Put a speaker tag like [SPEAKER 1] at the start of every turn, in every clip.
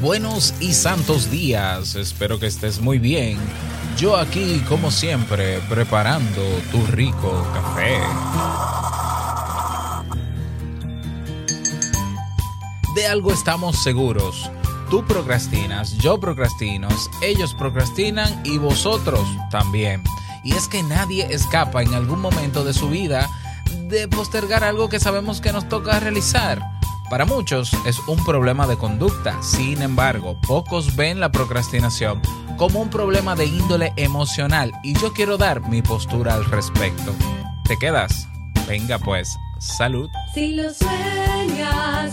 [SPEAKER 1] buenos y santos días. Espero que estés muy bien. Yo aquí, como siempre, preparando tu rico café. De algo estamos seguros. Tú procrastinas, yo procrastino, ellos procrastinan y vosotros también. Y es que nadie escapa en algún momento de su vida de postergar algo que sabemos que nos toca realizar. Para muchos es un problema de conducta, sin embargo, pocos ven la procrastinación como un problema de índole emocional y yo quiero dar mi postura al respecto. ¿Te quedas? Venga pues, salud.
[SPEAKER 2] Si lo sueñas,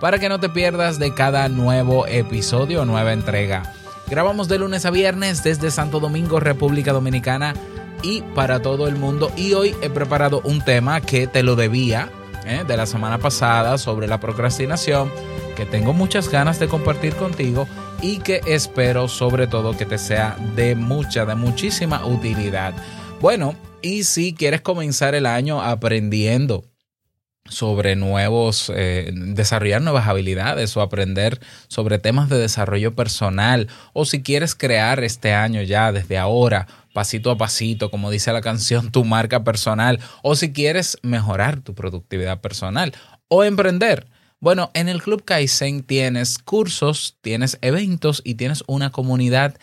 [SPEAKER 1] para que no te pierdas de cada nuevo episodio o nueva entrega. Grabamos de lunes a viernes desde Santo Domingo, República Dominicana y para todo el mundo y hoy he preparado un tema que te lo debía ¿eh? de la semana pasada sobre la procrastinación que tengo muchas ganas de compartir contigo y que espero sobre todo que te sea de mucha, de muchísima utilidad. Bueno, y si quieres comenzar el año aprendiendo sobre nuevos, eh, desarrollar nuevas habilidades o aprender sobre temas de desarrollo personal o si quieres crear este año ya desde ahora, pasito a pasito, como dice la canción, tu marca personal o si quieres mejorar tu productividad personal o emprender. Bueno, en el Club Kaizen tienes cursos, tienes eventos y tienes una comunidad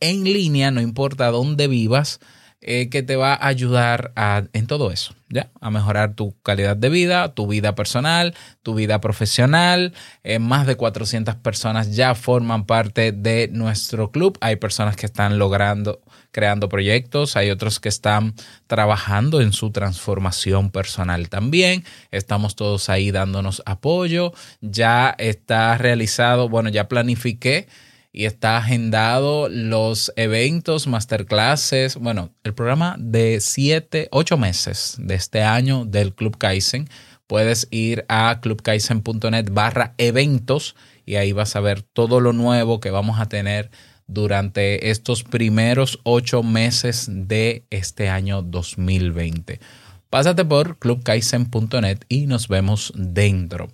[SPEAKER 1] en línea, no importa dónde vivas, eh, que te va a ayudar en todo eso, ¿ya? A mejorar tu calidad de vida, tu vida personal, tu vida profesional. Eh, más de 400 personas ya forman parte de nuestro club. Hay personas que están logrando, creando proyectos, hay otros que están trabajando en su transformación personal también. Estamos todos ahí dándonos apoyo. Ya está realizado, bueno, ya planifiqué y está agendado los eventos, masterclasses, bueno, el programa de siete, ocho meses de este año del Club Kaizen. Puedes ir a clubkaizen.net barra eventos y ahí vas a ver todo lo nuevo que vamos a tener durante estos primeros ocho meses de este año 2020. Pásate por clubkaizen.net y nos vemos dentro.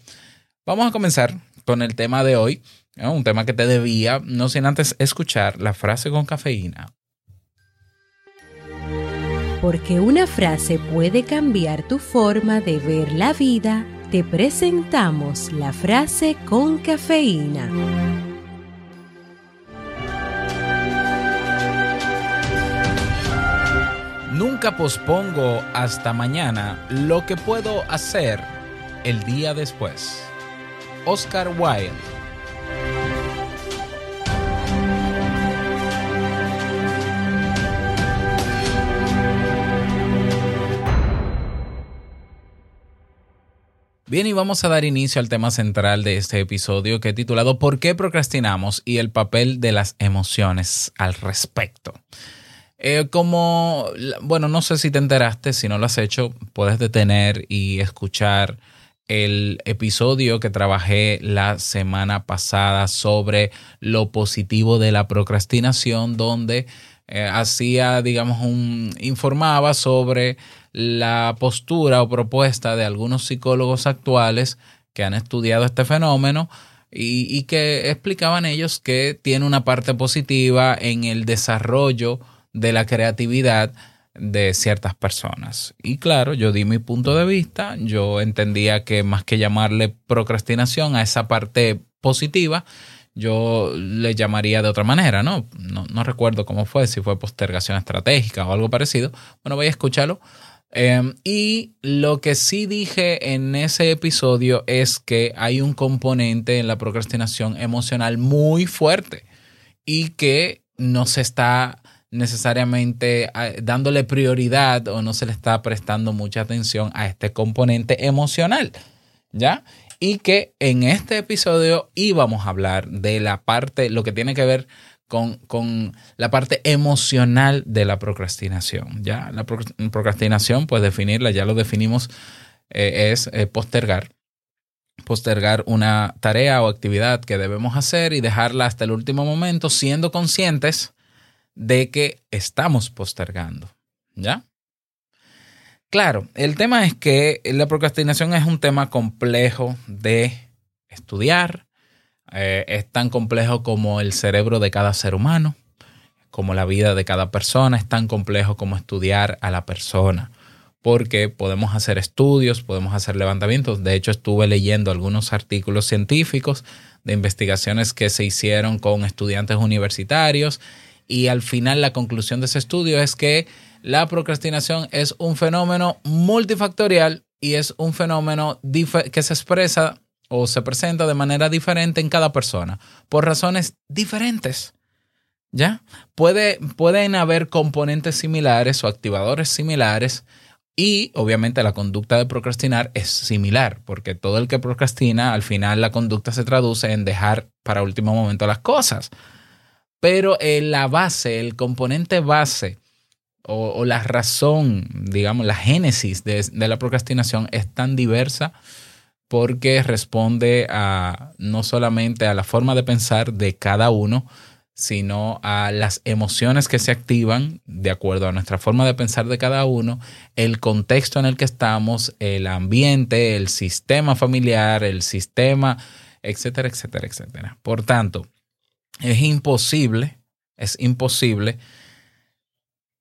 [SPEAKER 1] Vamos a comenzar con el tema de hoy ¿no? un tema que te debía, no sin antes escuchar la frase con cafeína.
[SPEAKER 3] Porque una frase puede cambiar tu forma de ver la vida, te presentamos la frase con cafeína.
[SPEAKER 1] Nunca pospongo hasta mañana lo que puedo hacer el día después. Oscar Wilde. Bien, y vamos a dar inicio al tema central de este episodio que he titulado ¿Por qué procrastinamos? y el papel de las emociones al respecto. Eh, como, bueno, no sé si te enteraste, si no lo has hecho, puedes detener y escuchar el episodio que trabajé la semana pasada sobre lo positivo de la procrastinación, donde eh, hacía, digamos, un informaba sobre la postura o propuesta de algunos psicólogos actuales que han estudiado este fenómeno y, y que explicaban ellos que tiene una parte positiva en el desarrollo de la creatividad de ciertas personas. Y claro, yo di mi punto de vista, yo entendía que más que llamarle procrastinación a esa parte positiva, yo le llamaría de otra manera, ¿no? No, recuerdo cómo fue, si fue postergación estratégica o algo parecido. Bueno, voy a escucharlo. Em, y lo que sí dije en ese episodio es que hay un componente en la procrastinación emocional muy fuerte y que no se está necesariamente eh, dándole prioridad o no se le está prestando mucha atención a este componente emocional, ¿ya? Y que en este episodio íbamos a hablar de la parte, lo que tiene que ver con, con la parte emocional de la procrastinación, ¿ya? La procrastinación, pues definirla, ya lo definimos, eh, es eh, postergar postergar una tarea o actividad que debemos hacer y dejarla hasta el último momento, siendo conscientes de que estamos postergando. ¿Ya? Claro, el tema es que la procrastinación es un tema complejo de estudiar. Eh, es tan complejo como el cerebro de cada ser humano, como la vida de cada persona. Es tan complejo como estudiar a la persona. Porque podemos hacer estudios, podemos hacer levantamientos. De hecho, estuve leyendo algunos artículos científicos de investigaciones que se hicieron con estudiantes universitarios y al final la conclusión de ese estudio es que la procrastinación es un fenómeno multifactorial y es un fenómeno que se expresa o se presenta de manera diferente en cada persona por razones diferentes. ¿Ya? Puede, pueden haber componentes similares o activadores similares y obviamente la conducta de procrastinar es similar, porque todo el que procrastina, al final la conducta se traduce en dejar para último momento las cosas. Pero eh, la base, el componente base o, la razón, digamos, la génesis de, la procrastinación es tan diversa porque responde a no solamente a la forma de pensar de cada uno, sino a las emociones que se activan de acuerdo a nuestra forma de pensar de cada uno, el contexto en el que estamos, el ambiente, el sistema familiar, el sistema, etcétera, etcétera, etcétera. Por tanto, es imposible, es imposible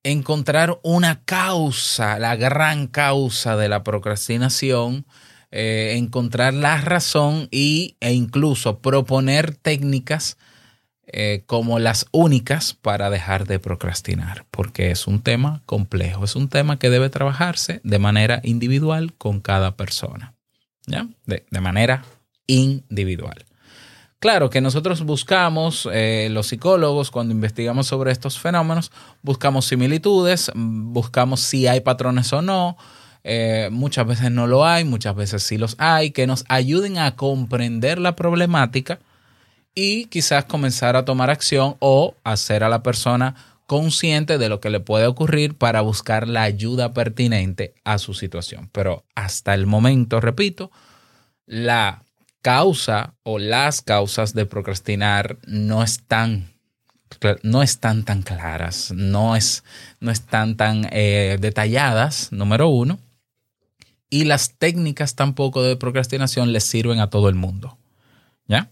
[SPEAKER 1] encontrar una causa, la gran causa de la procrastinación, eh, encontrar la razón y, e incluso proponer técnicas eh, como las únicas para dejar de procrastinar, porque es un tema complejo, es un tema que debe trabajarse de manera individual con cada persona, ¿ya? de manera individual. Claro que nosotros buscamos, eh, los psicólogos, cuando investigamos sobre estos fenómenos, buscamos similitudes, buscamos si hay patrones o no. Eh, muchas veces no lo hay, muchas veces sí los hay, que nos ayuden a comprender la problemática y quizás comenzar a tomar acción o hacer a la persona consciente de lo que le puede ocurrir para buscar la ayuda pertinente a su situación. Pero hasta el momento, repito, la causa o las causas de procrastinar no están, no están tan claras, no, es, no están tan eh, detalladas, número uno, y las técnicas tampoco de procrastinación les sirven a todo el mundo. ¿Ya?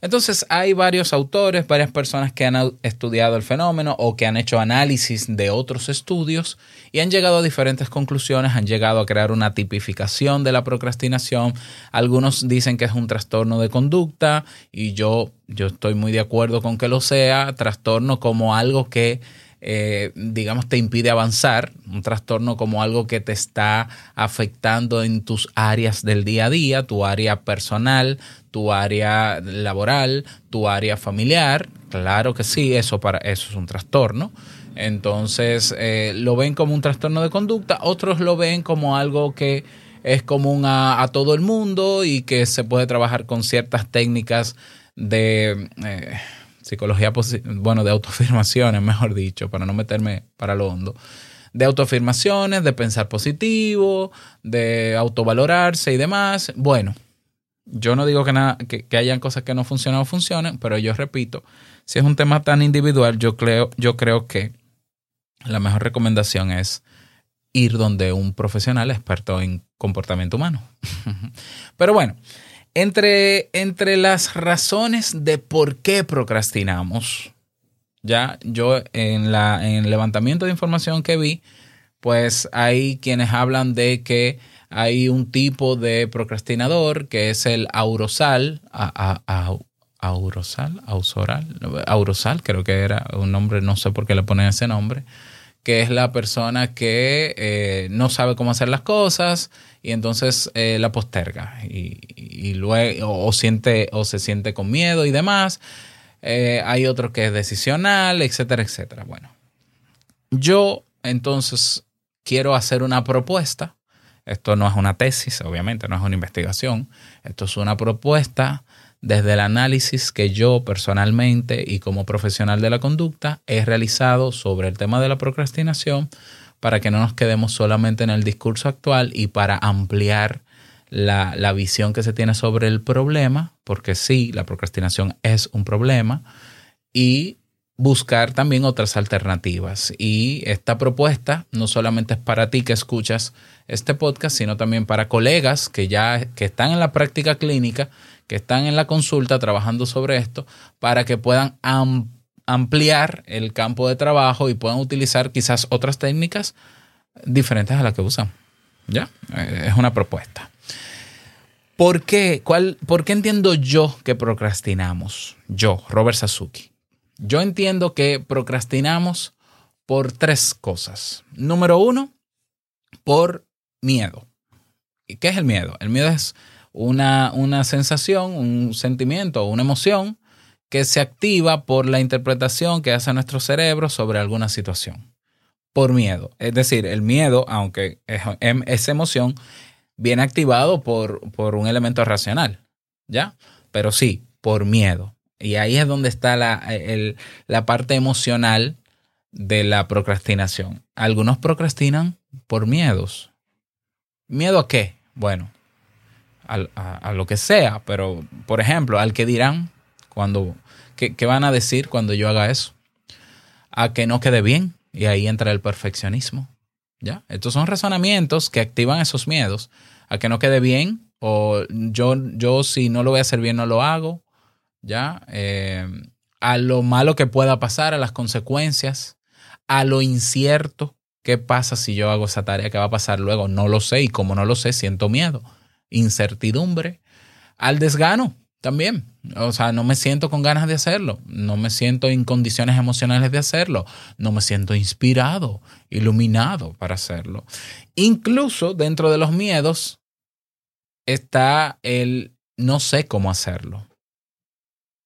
[SPEAKER 1] Entonces hay varios autores, varias personas que han estudiado el fenómeno o que han hecho análisis de otros estudios y han llegado a diferentes conclusiones, han llegado a crear una tipificación de la procrastinación. Algunos dicen que es un trastorno de conducta y yo, yo estoy muy de acuerdo con que lo sea, trastorno como algo que eh, digamos, te impide avanzar, un trastorno como algo que te está afectando en tus áreas del día a día, tu área personal, tu área laboral, tu área familiar. Claro que sí, eso, para, eso es un trastorno. Entonces, eh, lo ven como un trastorno de conducta, otros lo ven como algo que es común a, todo el mundo y que se puede trabajar con ciertas técnicas de... Eh, psicología, bueno, de autoafirmaciones, mejor dicho, para no meterme para lo hondo, de autoafirmaciones, de pensar positivo, de autovalorarse y demás. Bueno, yo no digo que, nada, que, que hayan cosas que no funcionan o funcionen, pero yo repito, si es un tema tan individual, yo creo, yo creo que la mejor recomendación es ir donde un profesional experto en comportamiento humano. Pero bueno, entre, entre las razones de por qué procrastinamos, ya yo en, la, en el levantamiento de información que vi, pues hay quienes hablan de que hay un tipo de procrastinador que es el aurosal, a, a, aurosal, ausoral, aurosal, creo que era un nombre, no sé por qué le ponen ese nombre, que es la persona que eh, no sabe cómo hacer las cosas y entonces eh, la posterga y, luego o, siente o se siente con miedo y demás. Eh, hay otro que es decisional, etcétera, etcétera. Bueno, yo entonces quiero hacer una propuesta. Esto no es una tesis, obviamente, no es una investigación. Esto es una propuesta desde el análisis que yo personalmente y como profesional de la conducta he realizado sobre el tema de la procrastinación para que no nos quedemos solamente en el discurso actual y para ampliar la, la, visión que se tiene sobre el problema, porque sí, la procrastinación es un problema, y buscar también otras alternativas. Y esta propuesta no solamente es para ti que escuchas este podcast, sino también para colegas que ya que están en la práctica clínica que están en la consulta trabajando sobre esto para que puedan ampliar el campo de trabajo y puedan utilizar quizás otras técnicas diferentes a las que usan. ¿Ya? Eh, es una propuesta. ¿Por qué? ¿Cuál, ¿Por qué entiendo yo que procrastinamos? Yo, Robert Sasuki. Yo entiendo que procrastinamos por tres cosas. Número uno, por miedo. ¿Y qué es el miedo? El miedo es una, una sensación, un sentimiento, una emoción que se activa por la interpretación que hace nuestro cerebro sobre alguna situación, por miedo. Es decir, el miedo, aunque es, em, esa emoción, viene activado por, por un elemento racional, ¿ya? Pero sí, por miedo. Y ahí es donde está la, el, la parte emocional de la procrastinación. Algunos procrastinan por miedos. ¿Miedo a qué? Bueno, a, lo que sea, pero por ejemplo, al que dirán cuando, ¿qué, van a decir cuando yo haga eso? A que no quede bien y ahí entra el perfeccionismo. ¿Ya? Estos son razonamientos que activan esos miedos. A que no quede bien o yo, yo si no lo voy a hacer bien no lo hago. ¿Ya? Eh, a lo malo que pueda pasar, a las consecuencias, a lo incierto. ¿Qué pasa si yo hago esa tarea? ¿Qué va a pasar luego? No lo sé y como no lo sé, siento miedo incertidumbre, al desgano también. O sea, no me siento con ganas de hacerlo, no me siento en condiciones emocionales de hacerlo, no me siento inspirado, iluminado para hacerlo. Incluso dentro de los miedos está el no sé cómo hacerlo.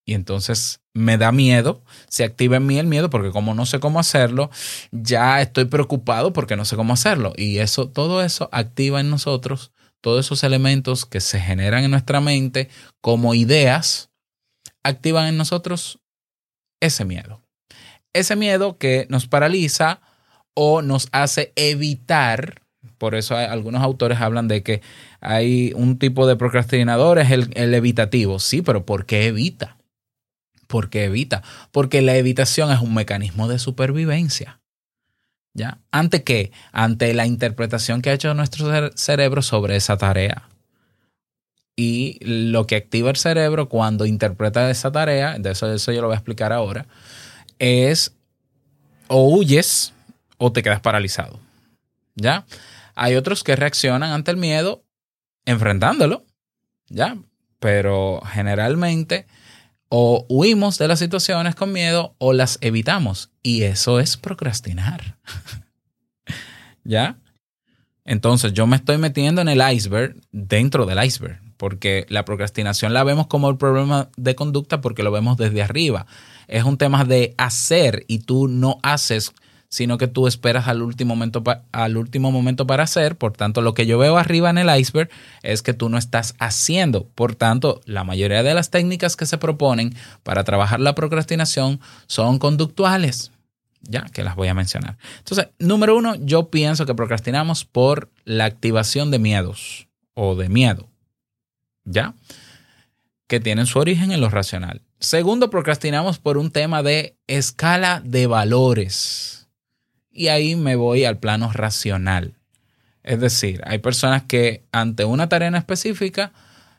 [SPEAKER 1] Y entonces me da miedo, se activa en mí el miedo porque como no sé cómo hacerlo, ya estoy preocupado porque no sé cómo hacerlo. Y eso, todo eso activa en nosotros todos esos elementos que se generan en nuestra mente como ideas, activan en nosotros ese miedo. Ese miedo que nos paraliza o nos hace evitar, por eso algunos autores hablan de que hay un tipo de procrastinador, es el, el evitativo. Sí, pero ¿por qué evita? ¿Por qué evita? Porque la evitación es un mecanismo de supervivencia. ¿Ya? ¿Ante qué? Ante la interpretación que ha hecho nuestro cerebro sobre esa tarea. Y lo que activa el cerebro cuando interpreta esa tarea, de eso, eso yo lo voy a explicar ahora, es o huyes o te quedas paralizado. ¿Ya? Hay otros que reaccionan ante el miedo enfrentándolo, ¿ya? Pero generalmente o huimos de las situaciones con miedo o las evitamos. Y eso es procrastinar. ¿Ya? Entonces yo me estoy metiendo en el iceberg dentro del iceberg, porque la procrastinación la vemos como el problema de conducta porque lo vemos desde arriba. Es un tema de hacer y tú no haces sino que tú esperas al último momento, al último momento para hacer. Por tanto, lo que yo veo arriba en el iceberg es que tú no estás haciendo. Por tanto, la mayoría de las técnicas que se proponen para trabajar la procrastinación son conductuales. ya que las voy a mencionar. Entonces, número uno, yo pienso que procrastinamos por la activación de miedos o de miedo, ¿ya? Que tienen su origen en lo racional. Segundo, procrastinamos por un tema de escala de valores. Y ahí me voy al plano racional. Es decir, hay personas que ante una tarea específica,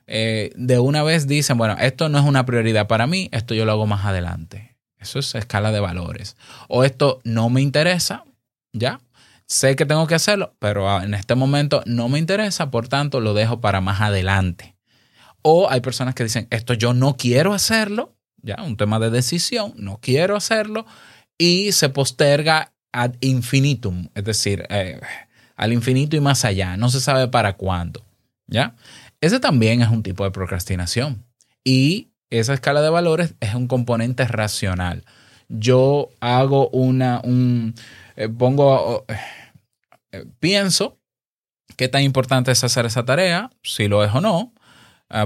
[SPEAKER 1] eh, de una vez dicen, bueno, esto no es una prioridad para mí, esto yo lo hago más adelante. Eso es escala de valores. O esto no me interesa, ¿ya? Sé que tengo que hacerlo, pero en este momento no me interesa, por tanto lo dejo para más adelante. O hay personas que dicen, esto yo no quiero hacerlo, ya, un tema de decisión, no quiero hacerlo, y se posterga ad infinitum, es decir, eh, al infinito y más allá, no se sabe para cuándo, ¿ya? Ese también es un tipo de procrastinación. Y esa escala de valores es un componente racional. Yo hago una, un, eh, pongo, eh, pienso qué tan importante es hacer esa tarea, si lo es o no.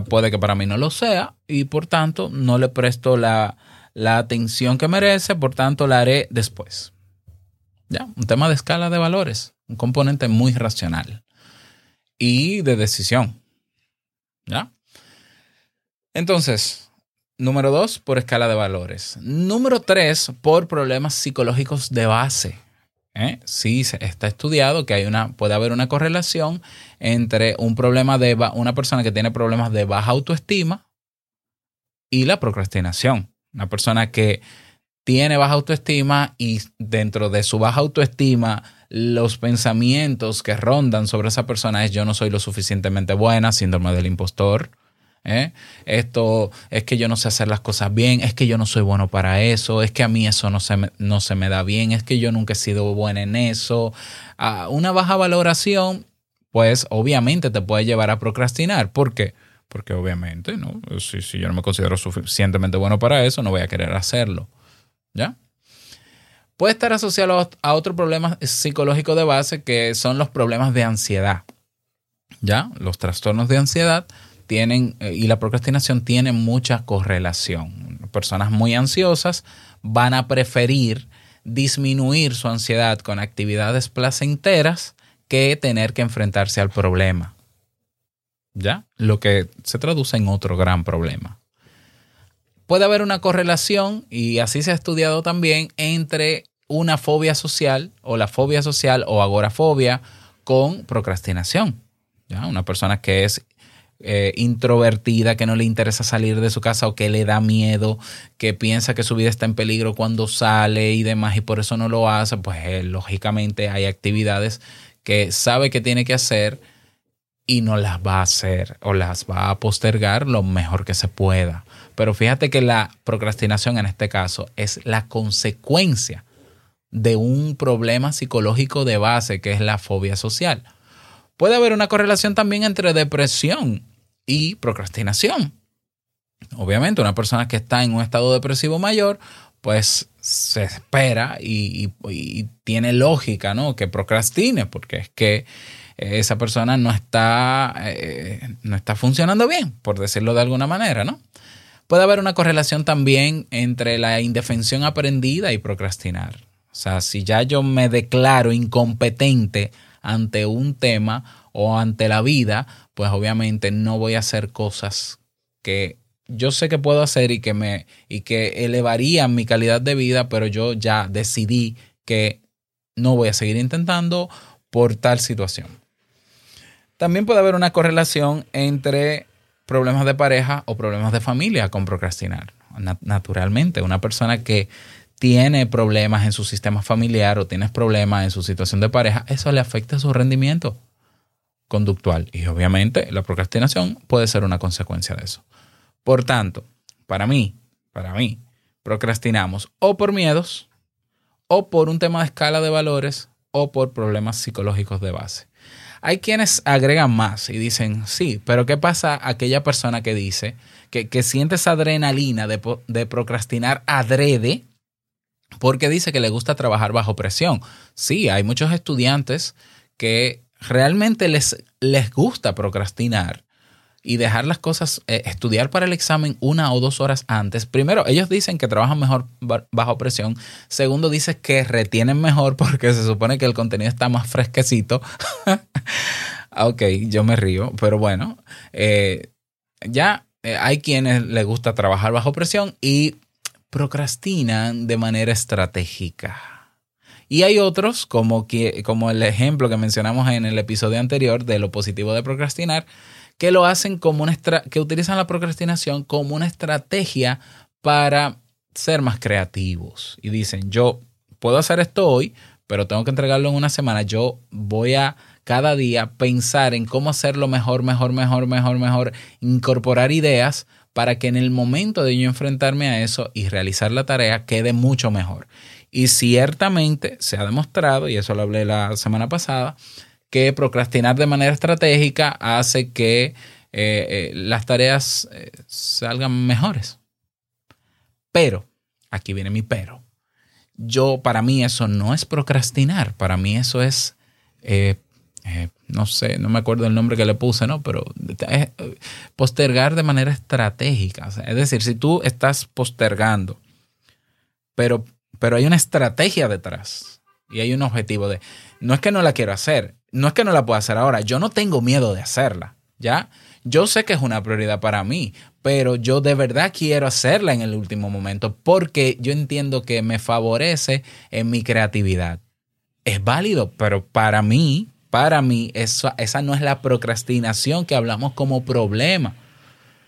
[SPEAKER 1] Puede que para mí no lo sea y por tanto no le presto la, la atención que merece, por tanto la haré después. Ya, un tema de escala de valores, un componente muy racional y de decisión. ¿Ya? Entonces, número dos, por escala de valores. Número tres, por problemas psicológicos de base. ¿Eh? Sí, está estudiado que hay una, puede haber una correlación entre un problema de una persona que tiene problemas de baja autoestima y la procrastinación. Una persona que tiene baja autoestima y dentro de su baja autoestima los pensamientos que rondan sobre esa persona es yo no soy lo suficientemente buena, síndrome del impostor, ¿eh? Esto es que yo no sé hacer las cosas bien, es que yo no soy bueno para eso, es que a mí eso no se me, no se me da bien, es que yo nunca he sido buena en eso. Una baja valoración, pues obviamente te puede llevar a procrastinar. ¿Por qué? Porque obviamente, ¿no? Si, si yo no me considero suficientemente bueno para eso, no voy a querer hacerlo. Puede estar asociado a otro problema psicológico de base que son los problemas de ansiedad. ¿Ya? Los trastornos de ansiedad tienen, eh, y la procrastinación tiene mucha correlación. Personas muy ansiosas van a preferir disminuir su ansiedad con actividades placenteras que tener que enfrentarse al problema. ¿Ya? Lo que se traduce en otro gran problema. Puede haber una correlación, y así se ha estudiado también, entre una fobia social o la fobia social o agorafobia con procrastinación. ¿Ya? Una persona que es eh, introvertida, que no le interesa salir de su casa o que le da miedo, que piensa que su vida está en peligro cuando sale y demás y por eso no lo hace, pues eh, lógicamente hay actividades que sabe que tiene que hacer y no las va a hacer o las va a postergar lo mejor que se pueda. Pero fíjate que la procrastinación en este caso es la consecuencia de un problema psicológico de base que es la fobia social. Puede haber una correlación también entre depresión y procrastinación. Obviamente, una persona que está en un estado depresivo mayor, pues se espera y, tiene lógica, ¿no? Que procrastine, porque es que esa persona no está, eh, no está funcionando bien, por decirlo de alguna manera, ¿no? Puede haber una correlación también entre la indefensión aprendida y procrastinar. O sea, si ya yo me declaro incompetente ante un tema o ante la vida, pues obviamente no voy a hacer cosas que yo sé que puedo hacer y que me y que elevarían mi calidad de vida, pero yo ya decidí que no voy a seguir intentando por tal situación. También puede haber una correlación entre problemas de pareja o problemas de familia con procrastinar. Naturalmente, una persona que tiene problemas en su sistema familiar o tiene problemas en su situación de pareja, eso le afecta su rendimiento conductual. Y obviamente la procrastinación puede ser una consecuencia de eso. Por tanto, para mí, para mí, procrastinamos o por miedos, o por un tema de escala de valores, o por problemas psicológicos de base. Hay quienes agregan más y dicen, sí, pero ¿qué pasa aquella persona que dice que, que siente esa adrenalina de, de procrastinar adrede porque dice que le gusta trabajar bajo presión? Sí, hay muchos estudiantes que realmente les, les gusta procrastinar, y dejar las cosas, eh, estudiar para el examen una o dos horas antes. Primero, ellos dicen que trabajan mejor ba- bajo presión. Segundo, dice que retienen mejor porque se supone que el contenido está más fresquecito. ok, yo me río, pero bueno, eh, ya eh, hay quienes les gusta trabajar bajo presión y procrastinan de manera estratégica. Y hay otros, como, que, como el ejemplo que mencionamos en el episodio anterior de lo positivo de procrastinar, que lo hacen como una que utilizan la procrastinación como una estrategia para ser más creativos. Y dicen, yo puedo hacer esto hoy, pero tengo que entregarlo en una semana. Yo voy a cada día pensar en cómo hacerlo mejor, mejor, mejor, mejor, mejor, incorporar ideas para que en el momento de yo enfrentarme a eso y realizar la tarea quede mucho mejor. Y ciertamente se ha demostrado, y eso lo hablé la semana pasada, que procrastinar de manera estratégica hace que eh, eh, las tareas eh, salgan mejores. Pero, aquí viene mi pero. Yo, para mí eso no es procrastinar, para mí eso es, no sé, no me acuerdo el nombre que le puse, ¿no? Pero postergar de manera estratégica. Es decir, si tú estás postergando, pero, pero hay una estrategia detrás y hay un objetivo de, no es que no la quiero hacer, no es que no la pueda hacer ahora, yo no tengo miedo de hacerla, ¿ya? Yo sé que es una prioridad para mí, pero yo de verdad quiero hacerla en el último momento porque yo entiendo que me favorece en mi creatividad. Es válido, pero para mí, para mí, eso, esa no es la procrastinación que hablamos como problema.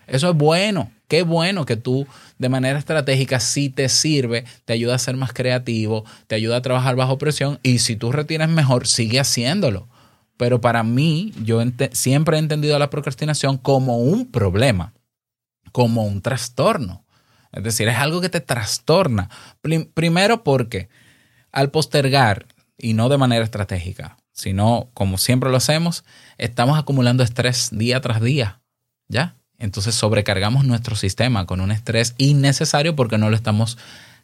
[SPEAKER 1] Eso es bueno. Qué bueno que tú de manera estratégica sí te sirve, te ayuda a ser más creativo, te ayuda a trabajar bajo presión y si tú retienes mejor, sigue haciéndolo. Pero para mí, yo siempre he entendido la procrastinación como un problema, como un trastorno. Es decir, es algo que te trastorna. Prim- primero porque al postergar, y no de manera estratégica, sino como siempre lo hacemos, estamos acumulando estrés día tras día. ¿Ya? Entonces sobrecargamos nuestro sistema con un estrés innecesario porque no lo estamos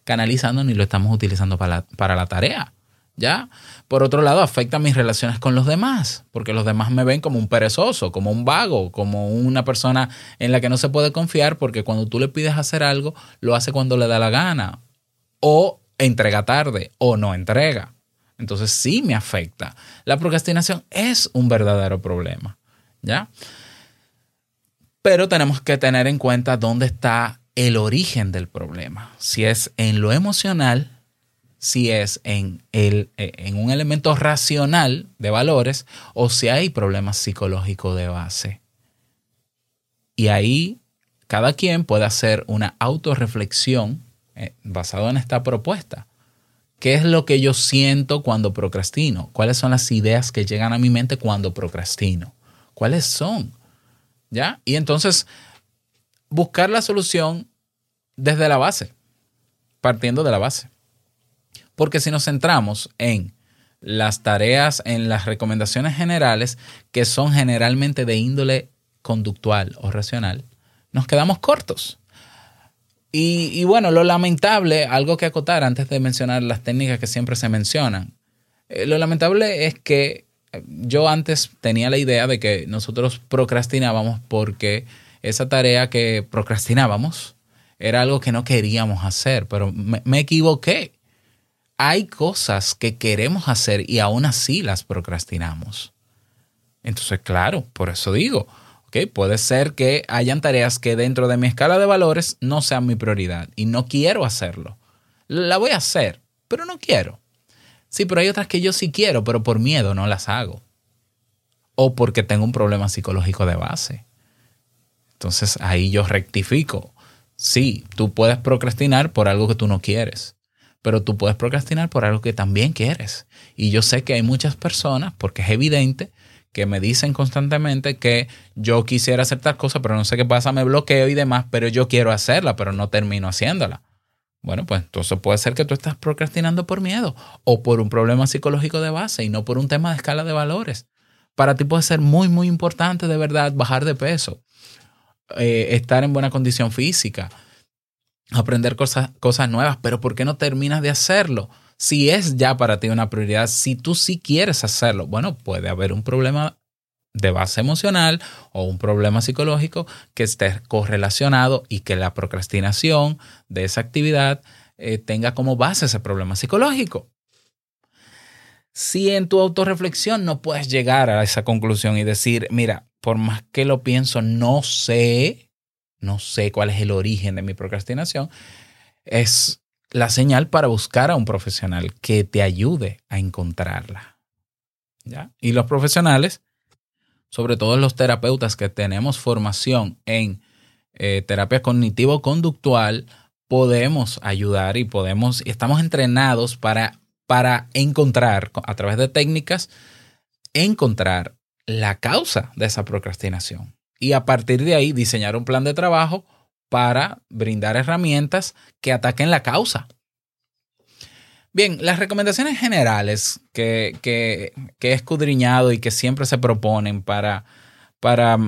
[SPEAKER 1] canalizando ni lo estamos utilizando para la, para la tarea. ¿Ya? Por otro lado, afecta mis relaciones con los demás, porque los demás me ven como un perezoso, como un vago, como una persona en la que no se puede confiar, porque cuando tú le pides hacer algo, lo hace cuando le da la gana, o entrega tarde, o no entrega. Entonces sí me afecta. La procrastinación es un verdadero problema. ¿Ya? Pero tenemos que tener en cuenta dónde está el origen del problema. Si es en lo emocional, si es en, el, eh, en un elemento racional de valores o si hay problemas psicológicos de base. Y ahí cada quien puede hacer una autorreflexión eh, basado en esta propuesta. ¿Qué es lo que yo siento cuando procrastino? ¿Cuáles son las ideas que llegan a mi mente cuando procrastino? ¿Cuáles son? ¿Ya? Y entonces buscar la solución desde la base, partiendo de la base. Porque si nos centramos en las tareas, en las recomendaciones generales, que son generalmente de índole conductual o racional, nos quedamos cortos. Y, bueno, lo lamentable, algo que acotar antes de mencionar las técnicas que siempre se mencionan, eh, lo lamentable es que yo antes tenía la idea de que nosotros procrastinábamos porque esa tarea que procrastinábamos era algo que no queríamos hacer, pero me equivoqué. Hay cosas que queremos hacer y aún así las procrastinamos. Entonces, claro, por eso digo, ¿ok? Puede ser que hayan tareas que dentro de mi escala de valores no sean mi prioridad y no quiero hacerlo. La voy a hacer, pero no quiero. Sí, pero hay otras que yo sí quiero, pero por miedo no las hago. O porque tengo un problema psicológico de base. Entonces ahí yo rectifico. Sí, tú puedes procrastinar por algo que tú no quieres, pero tú puedes procrastinar por algo que también quieres. Y yo sé que hay muchas personas, porque es evidente, que me dicen constantemente que yo quisiera hacer tal cosa, pero no sé qué pasa, me bloqueo y demás, pero yo quiero hacerla, pero no termino haciéndola. Bueno, pues entonces puede ser que tú estás procrastinando por miedo o por un problema psicológico de base y no por un tema de escala de valores. Para ti puede ser muy, muy importante de verdad bajar de peso, eh, estar en buena condición física, aprender cosas, cosas nuevas, pero ¿por qué no terminas de hacerlo? Si es ya para ti una prioridad, si tú sí quieres hacerlo, bueno, puede haber un problema de base emocional o un problema psicológico que esté correlacionado y que la procrastinación de esa actividad eh, tenga como base ese problema psicológico. Si en tu autorreflexión no puedes llegar a esa conclusión y decir, mira, por más que lo pienso, no sé, no sé cuál es el origen de mi procrastinación, es la señal para buscar a un profesional que te ayude a encontrarla. ¿Ya? Y los profesionales, sobre todo los terapeutas que tenemos formación en eh, terapia cognitivo-conductual, podemos ayudar y podemos, estamos entrenados para, para encontrar, a través de técnicas, encontrar la causa de esa procrastinación. Y a partir de ahí diseñar un plan de trabajo para brindar herramientas que ataquen la causa. Bien, las recomendaciones generales que, que, he escudriñado y que siempre se proponen para, para,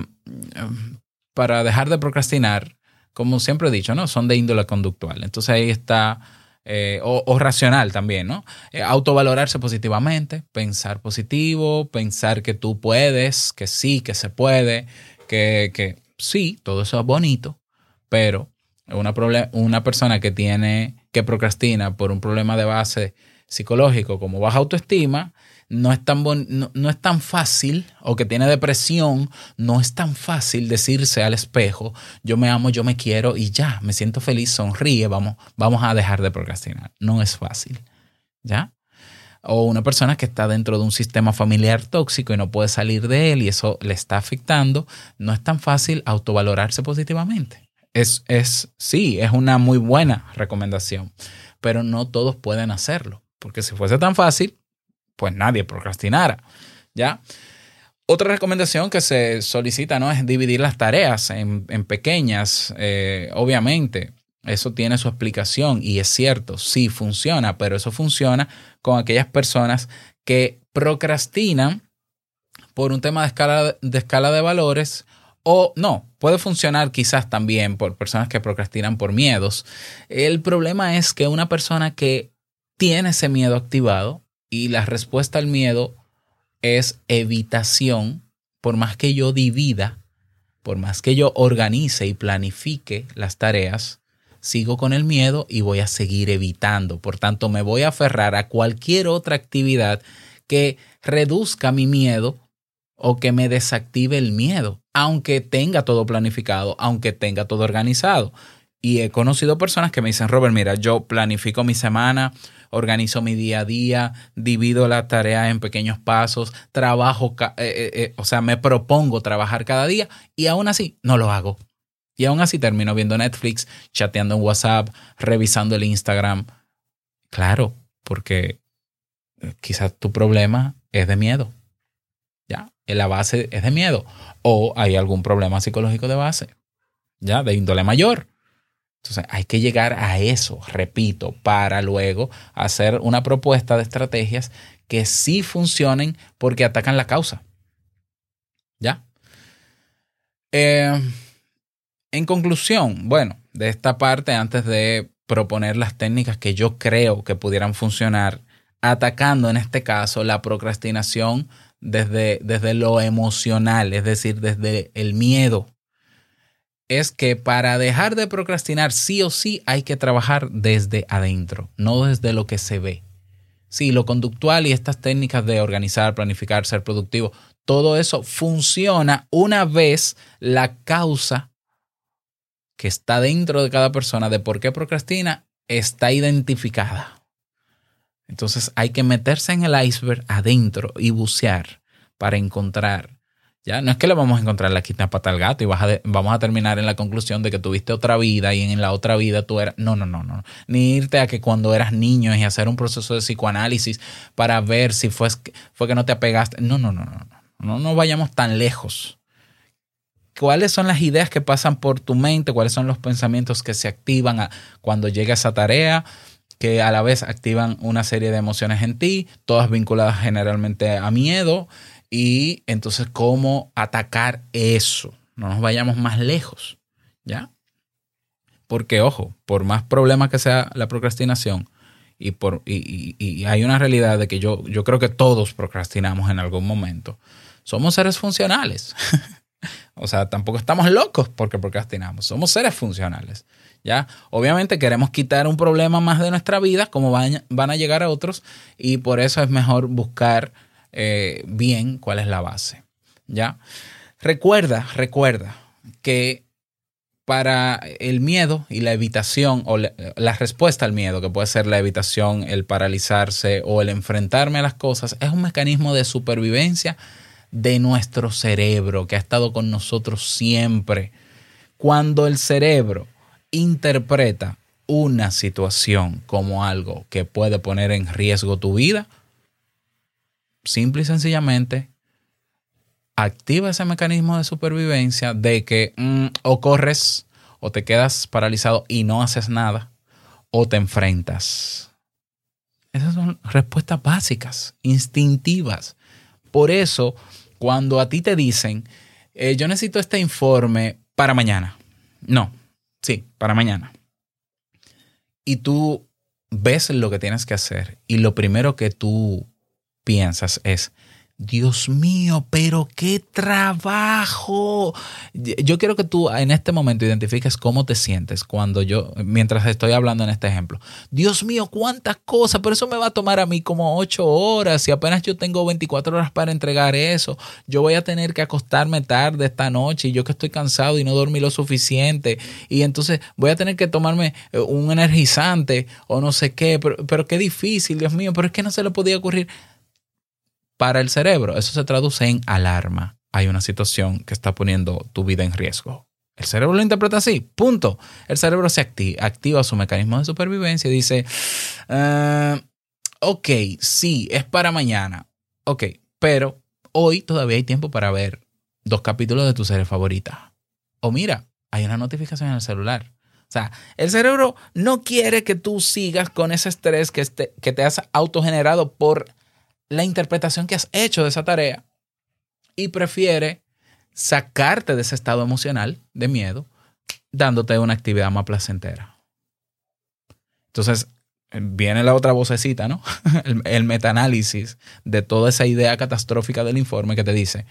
[SPEAKER 1] para dejar de procrastinar, como siempre he dicho, ¿no? Son de índole conductual. Entonces ahí está, eh, o, racional también, ¿no? Eh, autovalorarse positivamente, pensar positivo, pensar que tú puedes, que sí, que se puede, que, que sí, todo eso es bonito, pero una, una persona que tiene, que procrastina por un problema de base psicológico como baja autoestima, no es tan, no, es tan fácil, o que tiene depresión, no es tan fácil decirse al espejo, yo me amo, yo me quiero y ya, me siento feliz, sonríe, vamos, vamos a dejar de procrastinar. No es fácil, ¿ya? O una persona que está dentro de un sistema familiar tóxico y no puede salir de él y eso le está afectando, no es tan fácil autovalorarse positivamente es, es, sí, es una muy buena recomendación, pero no todos pueden hacerlo, porque si fuese tan fácil, pues nadie procrastinara, ¿ya? Otra recomendación que se solicita ¿no? es dividir las tareas en, pequeñas, eh, obviamente. Eso tiene su explicación y es cierto, sí funciona, pero eso funciona con aquellas personas que procrastinan por un tema de escala de, escala de valores o no, puede funcionar quizás también por personas que procrastinan por miedos. El problema es que una persona que tiene ese miedo activado y la respuesta al miedo es evitación, por más que yo divida, por más que yo organice y planifique las tareas, sigo con el miedo y voy a seguir evitando. Por tanto, me voy a aferrar a cualquier otra actividad que reduzca mi miedo o que me desactive el miedo, aunque tenga todo planificado, aunque tenga todo organizado. Y he conocido personas que me dicen, Robert, mira, yo planifico mi semana, organizo mi día a día, divido la tarea en pequeños pasos, trabajo, eh, eh, eh, o sea, me propongo trabajar cada día y aún así no lo hago. Y aún así termino viendo Netflix, chateando en WhatsApp, revisando el Instagram. Claro, porque quizás tu problema es de miedo. ¿Ya? la base es de miedo o hay algún problema psicológico de base, ya, de índole mayor. Entonces hay que llegar a eso, repito, para luego hacer una propuesta de estrategias que sí funcionen porque atacan la causa. ¿Ya? Eh, en conclusión, bueno, de esta parte, antes de proponer las técnicas que yo creo que pudieran funcionar, atacando en este caso la procrastinación desde, desde lo emocional, es decir, desde el miedo, es que para dejar de procrastinar sí o sí hay que trabajar desde adentro, no desde lo que se ve. Sí, lo conductual y estas técnicas de organizar, planificar, ser productivo, todo eso funciona una vez la causa que está dentro de cada persona de por qué procrastina está identificada. Entonces hay que meterse en el iceberg adentro y bucear para encontrar. Ya no es que le vamos a encontrar la quinta pata al gato y vamos a terminar en la conclusión de que tuviste otra vida y en la otra vida tú eras. No, no, no, no. Ni irte a que cuando eras niño y hacer un proceso de psicoanálisis para ver si fue, fue que no te apegaste. No, no, no, no. No, no vayamos tan lejos. ¿Cuáles son las ideas que pasan por tu mente? ¿Cuáles son los pensamientos que se activan cuando llega esa tarea? que a la vez activan una serie de emociones en ti, todas vinculadas generalmente a miedo, y entonces cómo atacar eso. No nos vayamos más lejos, ¿ya? Porque, ojo, por más problema que sea la procrastinación, y, por, y, hay una realidad de que yo, yo creo que todos procrastinamos en algún momento. somos seres funcionales. o sea, tampoco estamos locos porque procrastinamos, somos seres funcionales. ¿Ya? Obviamente queremos quitar un problema más de nuestra vida, como van, van a llegar a otros, y por eso es mejor buscar eh, bien cuál es la base. ¿Ya? Recuerda, recuerda que para el miedo y la evitación o la, la, respuesta al miedo, que puede ser la evitación, el paralizarse o el enfrentarme a las cosas, es un mecanismo de supervivencia de nuestro cerebro que ha estado con nosotros siempre. Cuando el cerebro interpreta una situación como algo que puede poner en riesgo tu vida, simple y sencillamente activa ese mecanismo de supervivencia de que mm, o corres o te quedas paralizado y no haces nada o te enfrentas. Esas son respuestas básicas, instintivas. Por eso, cuando a ti te dicen, eh, yo necesito este informe para mañana. No, sí, para mañana. Y tú ves lo que tienes que hacer y lo primero que tú piensas es, Dios mío, pero qué trabajo. Yo quiero que tú en este momento identifiques cómo te sientes cuando yo, mientras estoy hablando en este ejemplo. Dios mío, cuántas cosas, pero eso me va a tomar a mí como ocho horas y apenas yo tengo 24 horas para entregar eso. Yo voy a tener que acostarme tarde esta noche y yo que estoy cansado y no dormí lo suficiente. Y entonces voy a tener que tomarme eh, un energizante o no sé qué, pero, pero qué difícil, Dios mío, pero es que no se le podía ocurrir para el cerebro. Eso se traduce en alarma. Hay una situación que está poniendo tu vida en riesgo. El cerebro lo interpreta así, punto. El cerebro se activa, su mecanismo de supervivencia y dice, uh, ok, sí, es para mañana. Ok, pero hoy todavía hay tiempo para ver dos capítulos de tu serie favorita. O mira, hay una notificación en el celular. O sea, el cerebro no quiere que tú sigas con ese estrés que, este, que te has autogenerado por la interpretación que has hecho de esa tarea y prefiere sacarte de ese estado emocional de miedo dándote una actividad más placentera. Entonces, viene la otra vocecita, ¿no? El, el metaanálisis de toda esa idea catastrófica del informe que te dice,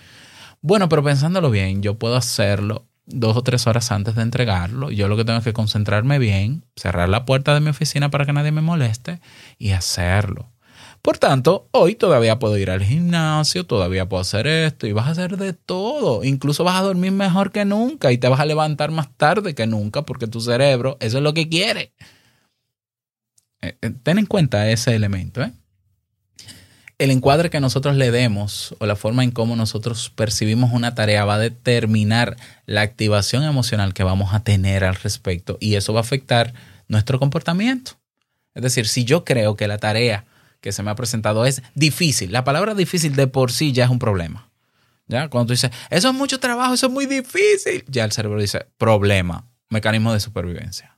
[SPEAKER 1] bueno, pero pensándolo bien, yo puedo hacerlo dos o tres horas antes de entregarlo. Yo lo que tengo es que concentrarme bien, cerrar la puerta de mi oficina para que nadie me moleste y hacerlo. Por tanto, hoy todavía puedo ir al gimnasio, todavía puedo hacer esto y vas a hacer de todo. Incluso vas a dormir mejor que nunca y te vas a levantar más tarde que nunca porque tu cerebro, eso es lo que quiere. Eh, eh, ten en cuenta ese elemento. ¿eh? El encuadre que nosotros le demos o la forma en cómo nosotros percibimos una tarea va a determinar la activación emocional que vamos a tener al respecto y eso va a afectar nuestro comportamiento. Es decir, si yo creo que la tarea que se me ha presentado es difícil. La palabra difícil de por sí ya es un problema. ¿Ya? Cuando tú dices, eso es mucho trabajo, eso es muy difícil, ya el cerebro dice, problema, mecanismo de supervivencia.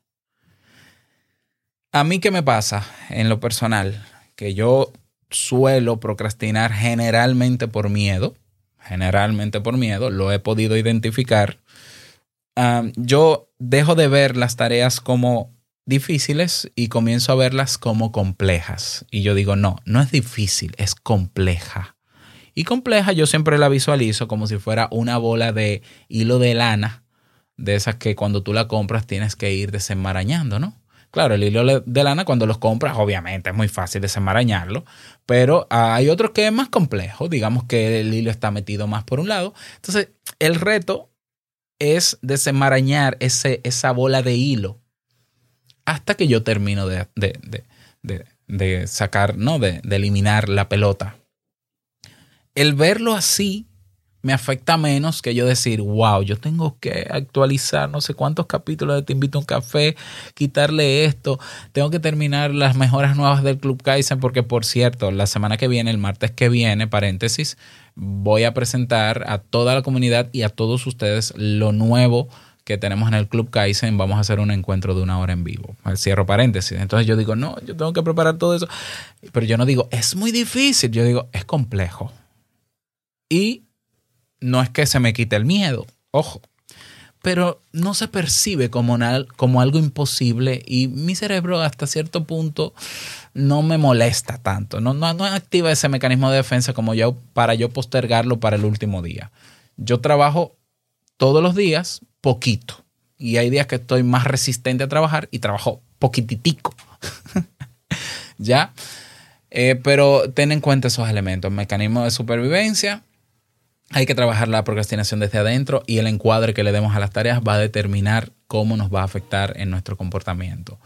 [SPEAKER 1] A mí, ¿qué me pasa en lo personal? Que yo suelo procrastinar generalmente por miedo, generalmente por miedo, lo he podido identificar. Um, yo dejo de ver las tareas como difíciles y comienzo a verlas como complejas. Y yo digo, no, no es difícil, es compleja. Y compleja yo siempre la visualizo como si fuera una bola de hilo de lana, de esas que cuando tú la compras tienes que ir desenmarañando, ¿no? Claro, el hilo de lana cuando los compras, obviamente es muy fácil desenmarañarlo, pero hay otros que es más complejo, digamos que el hilo está metido más por un lado. Entonces, el reto es desenmarañar ese, esa bola de hilo hasta que yo termino de, de, sacar, ¿no? De, eliminar la pelota. El verlo así me afecta menos que yo decir, wow, yo tengo que actualizar no sé cuántos capítulos de Te invito a un café, quitarle esto, tengo que terminar las mejoras nuevas del Club Kaizen, porque por cierto, la semana que viene, el martes que viene, paréntesis, voy a presentar a toda la comunidad y a todos ustedes lo nuevo que tenemos en el Club Kaizen, vamos a hacer un encuentro de una hora en vivo. Cierro paréntesis. Entonces yo digo, no, yo tengo que preparar todo eso. Pero yo no digo, es muy difícil. Yo digo, es complejo. Y no es que se me quite el miedo, ojo. pero no se percibe como, como algo imposible y mi cerebro hasta cierto punto no me molesta tanto, no, no, no activa ese mecanismo de defensa como yo para yo postergarlo para el último día. Yo trabajo todos los días poquito y hay días que estoy más resistente a trabajar y trabajo poquititico. ¿Ya? Eh, pero ten en cuenta esos elementos, mecanismo de supervivencia, hay que trabajar la procrastinación desde adentro y el encuadre que le demos a las tareas va a determinar cómo nos va a afectar en nuestro comportamiento.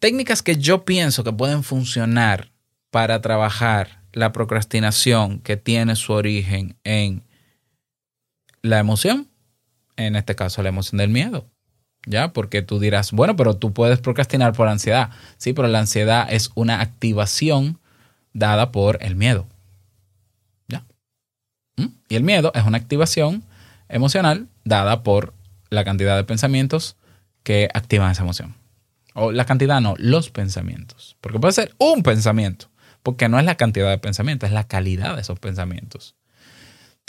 [SPEAKER 1] Técnicas que yo pienso que pueden funcionar para trabajar la procrastinación que tiene su origen en la emoción, en este caso la emoción del miedo. ¿Ya? Porque tú dirás, bueno, pero tú puedes procrastinar por ansiedad. Sí, pero la ansiedad es una activación dada por el miedo. ¿Ya? ¿Mm? Y el miedo es una activación emocional dada por la cantidad de pensamientos que activan esa emoción. O la cantidad no, los pensamientos. Porque puede ser un pensamiento, porque no es la cantidad de pensamientos, es la calidad de esos pensamientos.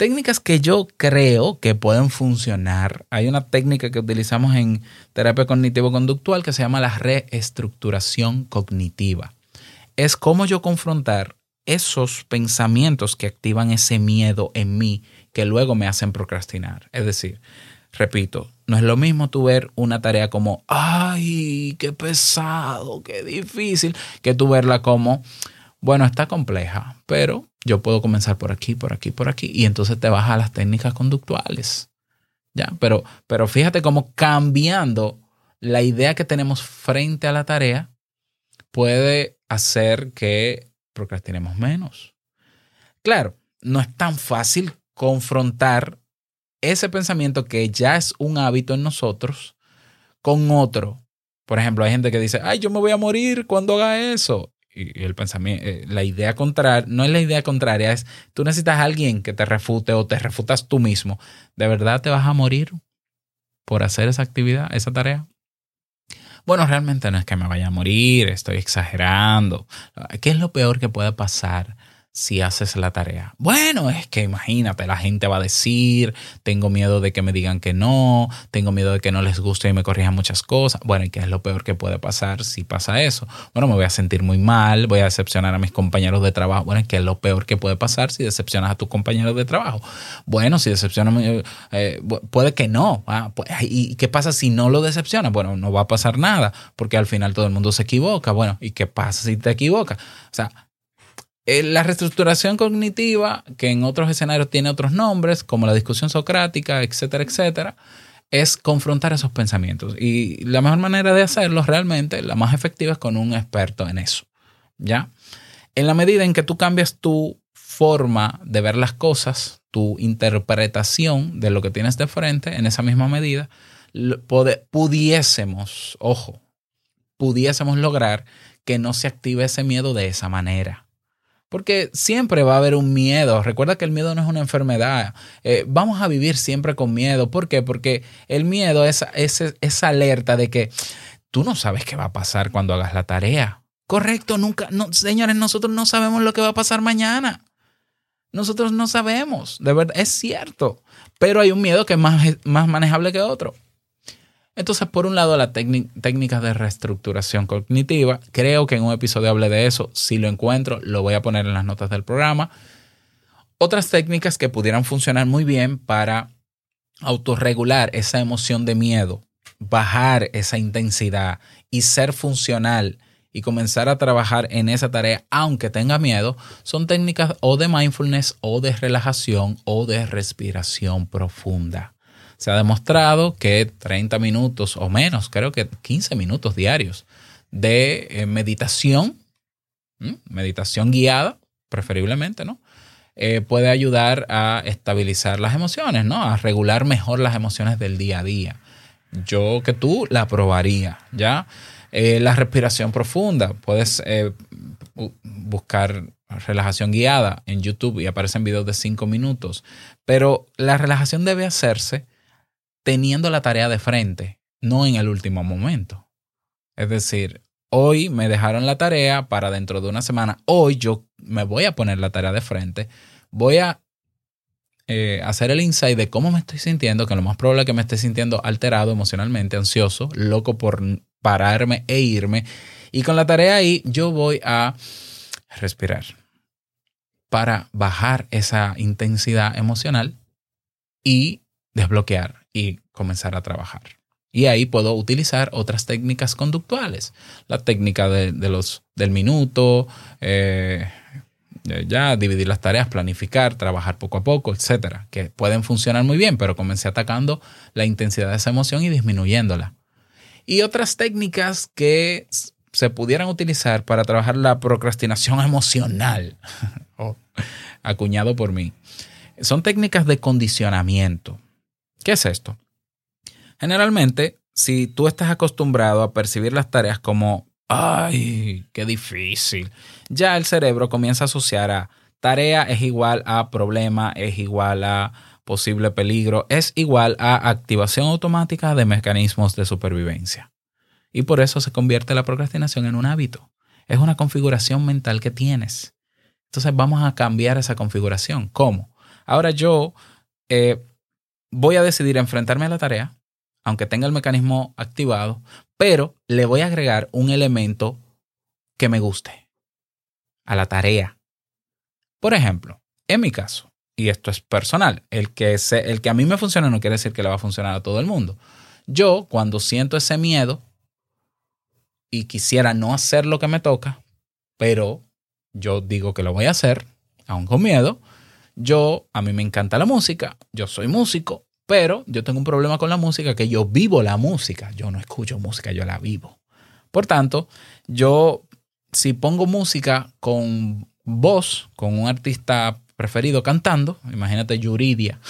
[SPEAKER 1] Técnicas que yo creo que pueden funcionar. Hay una técnica que utilizamos en terapia cognitivo-conductual que se llama la reestructuración cognitiva. Es cómo yo confrontar esos pensamientos que activan ese miedo en mí que luego me hacen procrastinar. Es decir, repito, no es lo mismo tú ver una tarea como, ay, qué pesado, qué difícil, que tú verla como, bueno, está compleja, pero yo puedo comenzar por aquí, por aquí, por aquí, y entonces te vas a las técnicas conductuales. ¿Ya? Pero, pero fíjate cómo cambiando la idea que tenemos frente a la tarea puede hacer que procrastinemos menos. Claro, no es tan fácil confrontar ese pensamiento que ya es un hábito en nosotros con otro. Por ejemplo, hay gente que dice, ay, yo me voy a morir cuando haga eso. El pensamiento, eh, la idea contraria, no es la idea contraria, es tú necesitas a alguien que te refute o te refutas tú mismo. ¿De verdad te vas a morir por hacer esa actividad, esa tarea? Bueno, realmente no es que me vaya a morir, estoy exagerando. ¿Qué es lo peor que puede pasar si haces la tarea? Bueno, es que imagínate, la gente va a decir, tengo miedo de que me digan que no, tengo miedo de que no les guste y me corrijan muchas cosas. Bueno, ¿y qué es lo peor que puede pasar si pasa eso? Bueno, me voy a sentir muy mal, voy a decepcionar a mis compañeros de trabajo. Bueno, ¿qué es lo peor que puede pasar si decepcionas a tus compañeros de trabajo? Bueno, si decepcionas, eh, puede que no. Ah, pues, ¿Y qué pasa si no lo decepcionas? Bueno, no va a pasar nada, porque al final todo el mundo se equivoca. Bueno, ¿y qué pasa si te equivocas? O sea, la reestructuración cognitiva, que en otros escenarios tiene otros nombres, como la discusión socrática, etcétera, etcétera, es confrontar esos pensamientos. Y la mejor manera de hacerlo realmente, la más efectiva, es con un experto en eso. ¿Ya? En la medida en que tú cambias tu forma de ver las cosas, tu interpretación de lo que tienes de frente, en esa misma medida, pudiésemos, ojo, pudiésemos lograr que no se active ese miedo de esa manera. Porque siempre va a haber un miedo. Recuerda que el miedo no es una enfermedad. Eh, vamos a vivir siempre con miedo. ¿Por qué? Porque el miedo es, es esa alerta de que tú no sabes qué va a pasar cuando hagas la tarea. Correcto, nunca. Señores, nosotros no sabemos lo que va a pasar mañana. Nosotros no sabemos. De verdad, es cierto. Pero hay un miedo que es más manejable que otro. Entonces, por un lado, las técnicas de reestructuración cognitiva. Creo que en un episodio hablé de eso. Si lo encuentro, lo voy a poner en las notas del programa. Otras técnicas que pudieran funcionar muy bien para autorregular esa emoción de miedo, bajar esa intensidad y ser funcional y comenzar a trabajar en esa tarea aunque tenga miedo, son técnicas o de mindfulness o de relajación o de respiración profunda se ha demostrado que 30 minutos o menos, creo que 15 minutos diarios de eh, meditación, meditación guiada, preferiblemente, ¿no? Eh, puede ayudar a estabilizar las emociones, ¿no? A regular mejor las emociones del día a día. Yo que tú la probaría, ¿ya? Eh, la respiración profunda, puedes buscar relajación guiada en YouTube y aparecen videos de 5 minutos, pero la relajación debe hacerse teniendo la tarea de frente, no en el último momento. Es decir, hoy me dejaron la tarea para dentro de una semana. Hoy yo me voy a poner la tarea de frente. Voy a eh, hacer el insight de cómo me estoy sintiendo, que lo más probable es que me esté sintiendo alterado emocionalmente, ansioso, loco por pararme e irme. Y con la tarea ahí yo voy a respirar para bajar esa intensidad emocional y desbloquear y comenzar a trabajar. Y ahí puedo utilizar otras técnicas conductuales. La técnica de, de los, del minuto, eh, ya dividir las tareas, planificar, trabajar poco a poco, etcétera, que pueden funcionar muy bien, pero comencé atacando la intensidad de esa emoción y disminuyéndola. Y otras técnicas que se pudieran utilizar para trabajar la procrastinación emocional, acuñado por mí, son técnicas de condicionamiento. ¿Qué es esto? Generalmente, si tú estás acostumbrado a percibir las tareas como, ay, qué difícil, ya el cerebro comienza a asociar a tarea es igual a problema, es igual a posible peligro, es igual a activación automática de mecanismos de supervivencia. Y por eso se convierte la procrastinación en un hábito. Es una configuración mental que tienes. Entonces vamos a cambiar esa configuración. ¿Cómo? Ahora yo eh, voy a decidir enfrentarme a la tarea, aunque tenga el mecanismo activado, pero le voy a agregar un elemento que me guste a la tarea. Por ejemplo, en mi caso, y esto es personal, el que, el que a mí me funciona no quiere decir que le va a funcionar a todo el mundo. Yo, cuando siento ese miedo y quisiera no hacer lo que me toca, pero yo digo que lo voy a hacer, aún con miedo, yo, a mí me encanta la música, yo soy músico, pero yo tengo un problema con la música que yo vivo la música, yo no escucho música, yo la vivo. Por tanto, yo si pongo música con voz, con un artista preferido cantando, imagínate Yuridia,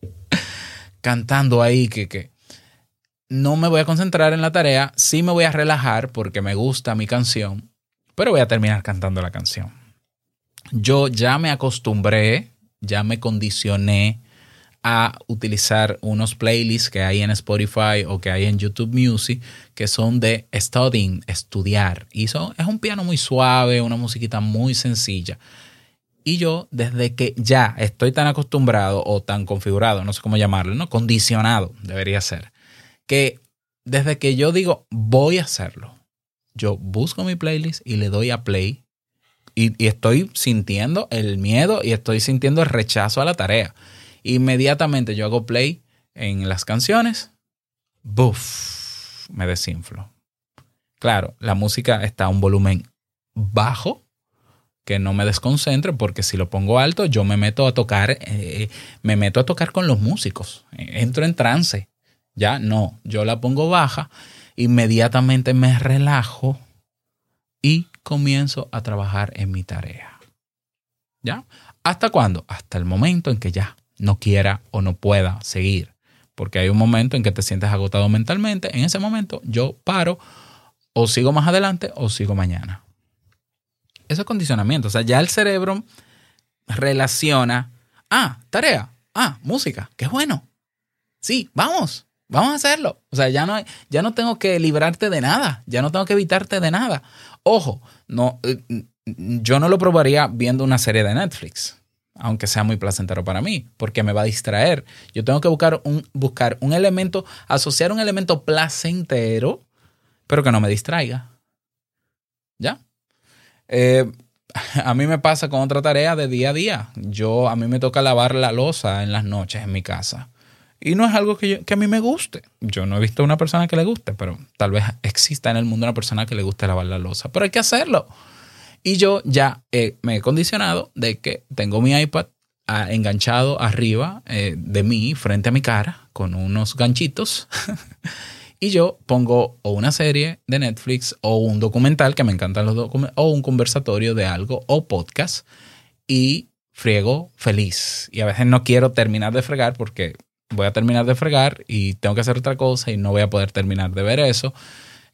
[SPEAKER 1] cantando ahí que, que no me voy a concentrar en la tarea, sí me voy a relajar porque me gusta mi canción, pero voy a terminar cantando la canción. Yo ya me acostumbré, ya me condicioné a utilizar unos playlists que hay en Spotify o que hay en YouTube Music que son de studying, estudiar. Y eso es un piano muy suave, una musiquita muy sencilla. Y yo, desde que ya estoy tan acostumbrado o tan configurado, no sé cómo llamarlo, ¿no? Condicionado debería ser, que desde que yo digo voy a hacerlo, yo busco mi playlist y le doy a play y, estoy sintiendo el miedo y estoy sintiendo el rechazo a la tarea. Inmediatamente yo hago play en las canciones, ¡buf! Me desinflo. Claro, la música está a un volumen bajo, que no me desconcentre, porque si lo pongo alto, yo me meto a tocar, eh, me meto a tocar con los músicos, entro en trance. Ya no, yo la pongo baja, inmediatamente me relajo y comienzo a trabajar en mi tarea. ¿Ya? ¿Hasta cuándo? Hasta el momento en que ya no quiera o no pueda seguir. Porque hay un momento en que te sientes agotado mentalmente. En ese momento yo paro o sigo más adelante o sigo mañana. Eso es condicionamiento. O sea, ya el cerebro relaciona, ah, tarea, ah, música, qué bueno. Sí, vamos, vamos a hacerlo. O sea, ya no, ya no tengo que librarte de nada, ya no tengo que evitarte de nada. Ojo, no, eh, yo no lo probaría viendo una serie de Netflix aunque sea muy placentero para mí, porque me va a distraer. Yo tengo que buscar un, buscar un elemento, asociar un elemento placentero, pero que no me distraiga. ¿Ya? Eh, a mí me pasa con otra tarea de día a día. Yo, a mí me toca lavar la losa en las noches en mi casa. Y no es algo que, que a mí me guste. Yo no he visto a una persona que le guste, pero tal vez exista en el mundo una persona que le guste lavar la losa. Pero hay que hacerlo. Y yo ya me he condicionado de que tengo mi iPad ah, enganchado arriba eh, de mí, frente a mi cara, con unos ganchitos. y yo pongo o una serie de Netflix o un documental, que me encantan los documentales, o un conversatorio de algo, o podcast, y friego feliz. Y a veces no quiero terminar de fregar porque voy a terminar de fregar y tengo que hacer otra cosa y no voy a poder terminar de ver eso.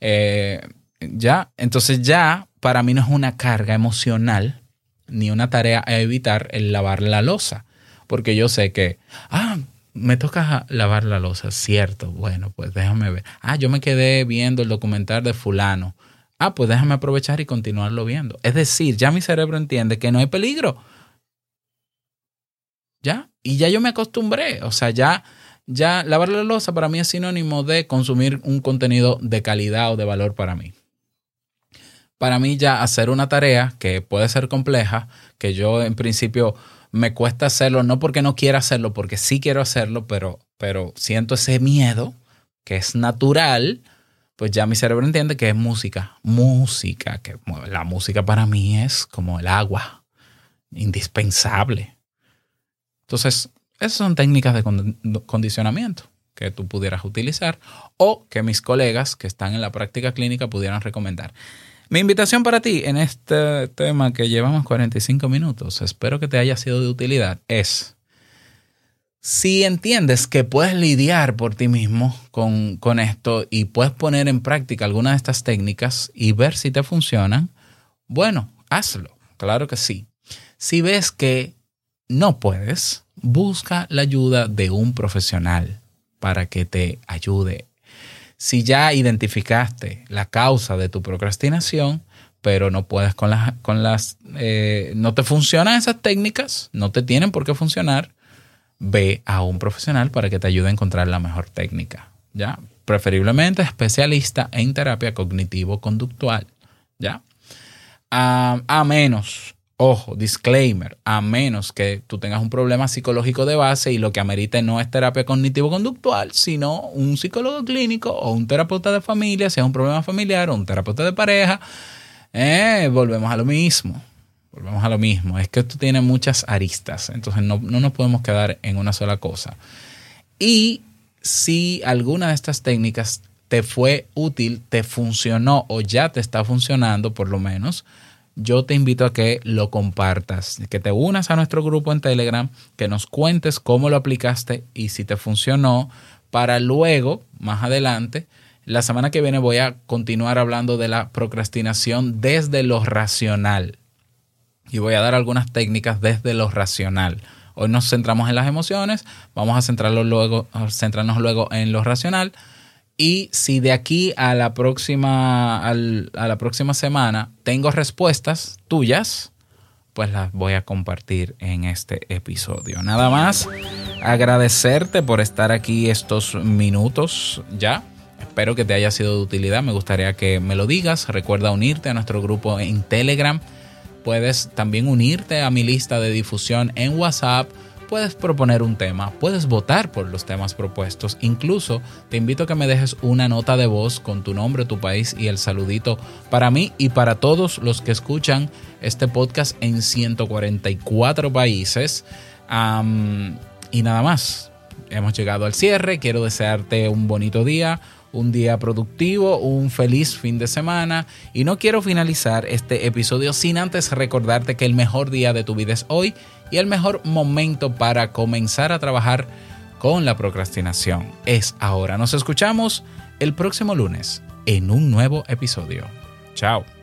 [SPEAKER 1] Eh, ya, entonces ya para mí no es una carga emocional ni una tarea a evitar el lavar la losa, porque yo sé que, ah, me toca lavar la losa, cierto, bueno, pues déjame ver. Ah, yo me quedé viendo el documental de fulano. Ah, pues déjame aprovechar y continuarlo viendo. Es decir, ya mi cerebro entiende que no hay peligro. ¿Ya? Y ya yo me acostumbré. O sea, ya, ya lavar la losa para mí es sinónimo de consumir un contenido de calidad o de valor para mí. Para mí ya hacer una tarea que puede ser compleja, que yo en principio me cuesta hacerlo, no porque no quiera hacerlo, porque sí quiero hacerlo, pero, pero siento ese miedo que es natural, pues ya mi cerebro entiende que es música. Música, que la música para mí es como el agua, indispensable. Entonces, esas son técnicas de condicionamiento que tú pudieras utilizar o que mis colegas que están en la práctica clínica pudieran recomendar. Mi invitación para ti en este tema que llevamos 45 minutos, espero que te haya sido de utilidad, es si entiendes que puedes lidiar por ti mismo con, con esto y puedes poner en práctica alguna de estas técnicas y ver si te funcionan, bueno, hazlo, claro que sí. Si ves que no puedes, busca la ayuda de un profesional para que te ayude si ya identificaste la causa de tu procrastinación, pero no puedes con las, con las eh, no te funcionan esas técnicas, no te tienen por qué funcionar, ve a un profesional para que te ayude a encontrar la mejor técnica, ¿ya? Preferiblemente especialista en terapia cognitivo-conductual, ¿ya? Ah, a menos Ojo, disclaimer, a menos que tú tengas un problema psicológico de base y lo que amerite no es terapia cognitivo-conductual, sino un psicólogo clínico o un terapeuta de familia, sea un problema familiar o un terapeuta de pareja, eh, volvemos a lo mismo. Volvemos a lo mismo. Es que esto tiene muchas aristas, entonces no, no nos podemos quedar en una sola cosa. Y si alguna de estas técnicas te fue útil, te funcionó o ya te está funcionando por lo menos, yo te invito a que lo compartas, que te unas a nuestro grupo en Telegram, que nos cuentes cómo lo aplicaste y si te funcionó, para luego, más adelante, la semana que viene voy a continuar hablando de la procrastinación desde lo racional. Y voy a dar algunas técnicas desde lo racional. Hoy nos centramos en las emociones, vamos a centrarnos luego, en lo racional y si de aquí a la próxima, a la próxima semana tengo respuestas tuyas, pues las voy a compartir en este episodio. Nada más agradecerte por estar aquí estos minutos ya. Espero que te haya sido de utilidad. Me gustaría que me lo digas. Recuerda unirte a nuestro grupo en Telegram. Puedes también unirte a mi lista de difusión en WhatsApp puedes proponer un tema, puedes votar por los temas propuestos. Incluso te invito a que me dejes una nota de voz con tu nombre, tu país y el saludito para mí y para todos los que escuchan este podcast en 144 países. y nada más. Hemos llegado al cierre. Quiero desearte un bonito día, un día productivo, un feliz fin de semana. Y no quiero finalizar este episodio sin antes recordarte que el mejor día de tu vida es hoy y el mejor momento para comenzar a trabajar con la procrastinación es ahora. Nos escuchamos el próximo lunes en un nuevo episodio. Chao.